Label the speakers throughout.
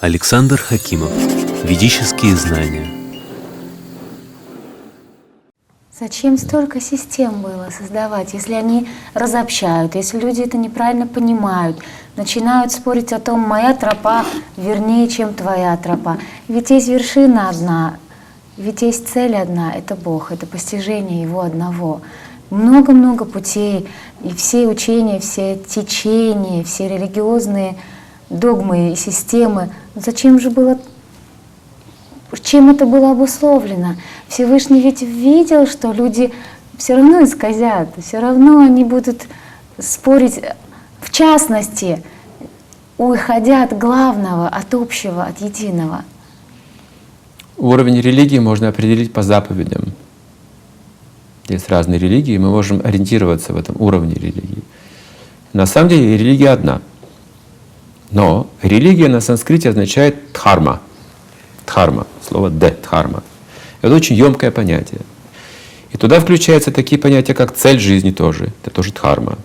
Speaker 1: Александр Хакимов. Ведические знания.
Speaker 2: Зачем столько систем было создавать, если они разобщают, если люди это неправильно понимают, начинают спорить о том, моя тропа вернее, чем твоя тропа. Ведь есть вершина одна, ведь есть цель одна, это Бог, это постижение Его одного. Много-много путей, и все учения, все течения, все религиозные догмы и системы. Зачем же было чем это было обусловлено? Всевышний ведь видел, что люди все равно исказят, все равно они будут спорить, в частности, уходя от главного, от общего, от единого.
Speaker 3: Уровень религии можно определить по заповедям. Есть разные религии, мы можем ориентироваться в этом уровне религии. На самом деле религия одна. Но религия на санскрите означает дхарма. Дхарма, слово «д», дхарма. Это очень емкое понятие. И туда включаются такие понятия, как цель жизни тоже. Это тоже дхарма.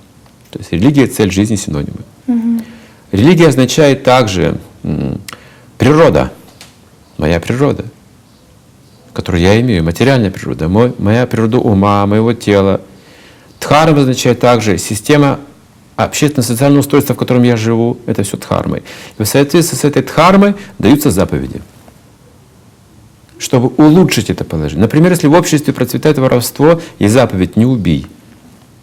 Speaker 3: То есть религия, цель жизни синонимы.
Speaker 2: Мгм.
Speaker 3: Религия означает также природа, моя природа, которую я имею, материальная природа, мой, моя природа ума, моего тела. Дхарма означает также система общественно-социального устройства, в котором я живу, это все дхармой. И в соответствии с этой дхармой даются заповеди, чтобы улучшить это положение. Например, если в обществе процветает воровство, и заповедь «не убий»,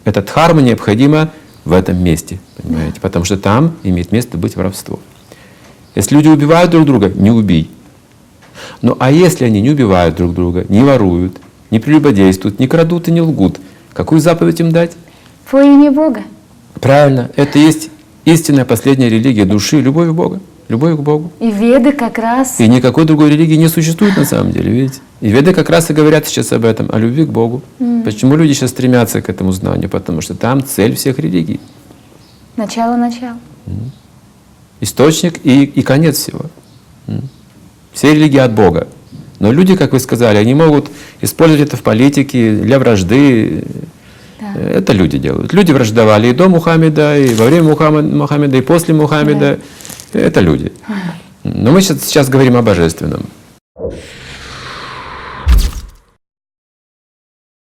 Speaker 3: эта дхарма необходима в этом месте, понимаете? Потому что там имеет место быть воровство. Если люди убивают друг друга, не убей. Ну а если они не убивают друг друга, не воруют, не прелюбодействуют, не крадут и не лгут, какую заповедь им дать?
Speaker 2: Во имя Бога.
Speaker 3: Правильно, это есть истинная последняя религия души, любовь к Богу, любовь к Богу.
Speaker 2: И веды как раз
Speaker 3: И никакой другой религии не существует на самом деле, видите? И веды как раз и говорят сейчас об этом, о любви к Богу. Почему люди сейчас стремятся к этому знанию? Потому что там цель всех религий.
Speaker 2: начало-начало.
Speaker 3: источник и, и конец всего. М. Все религии от Бога. Но люди, как вы сказали, они могут использовать это в политике для вражды.
Speaker 2: Да.
Speaker 3: Это люди делают. Люди враждовали и до Мухаммеда, и во время Мухаммед- Мухаммеда, и после Мухаммеда. Это люди. Но мы сейчас, сейчас говорим о божественном.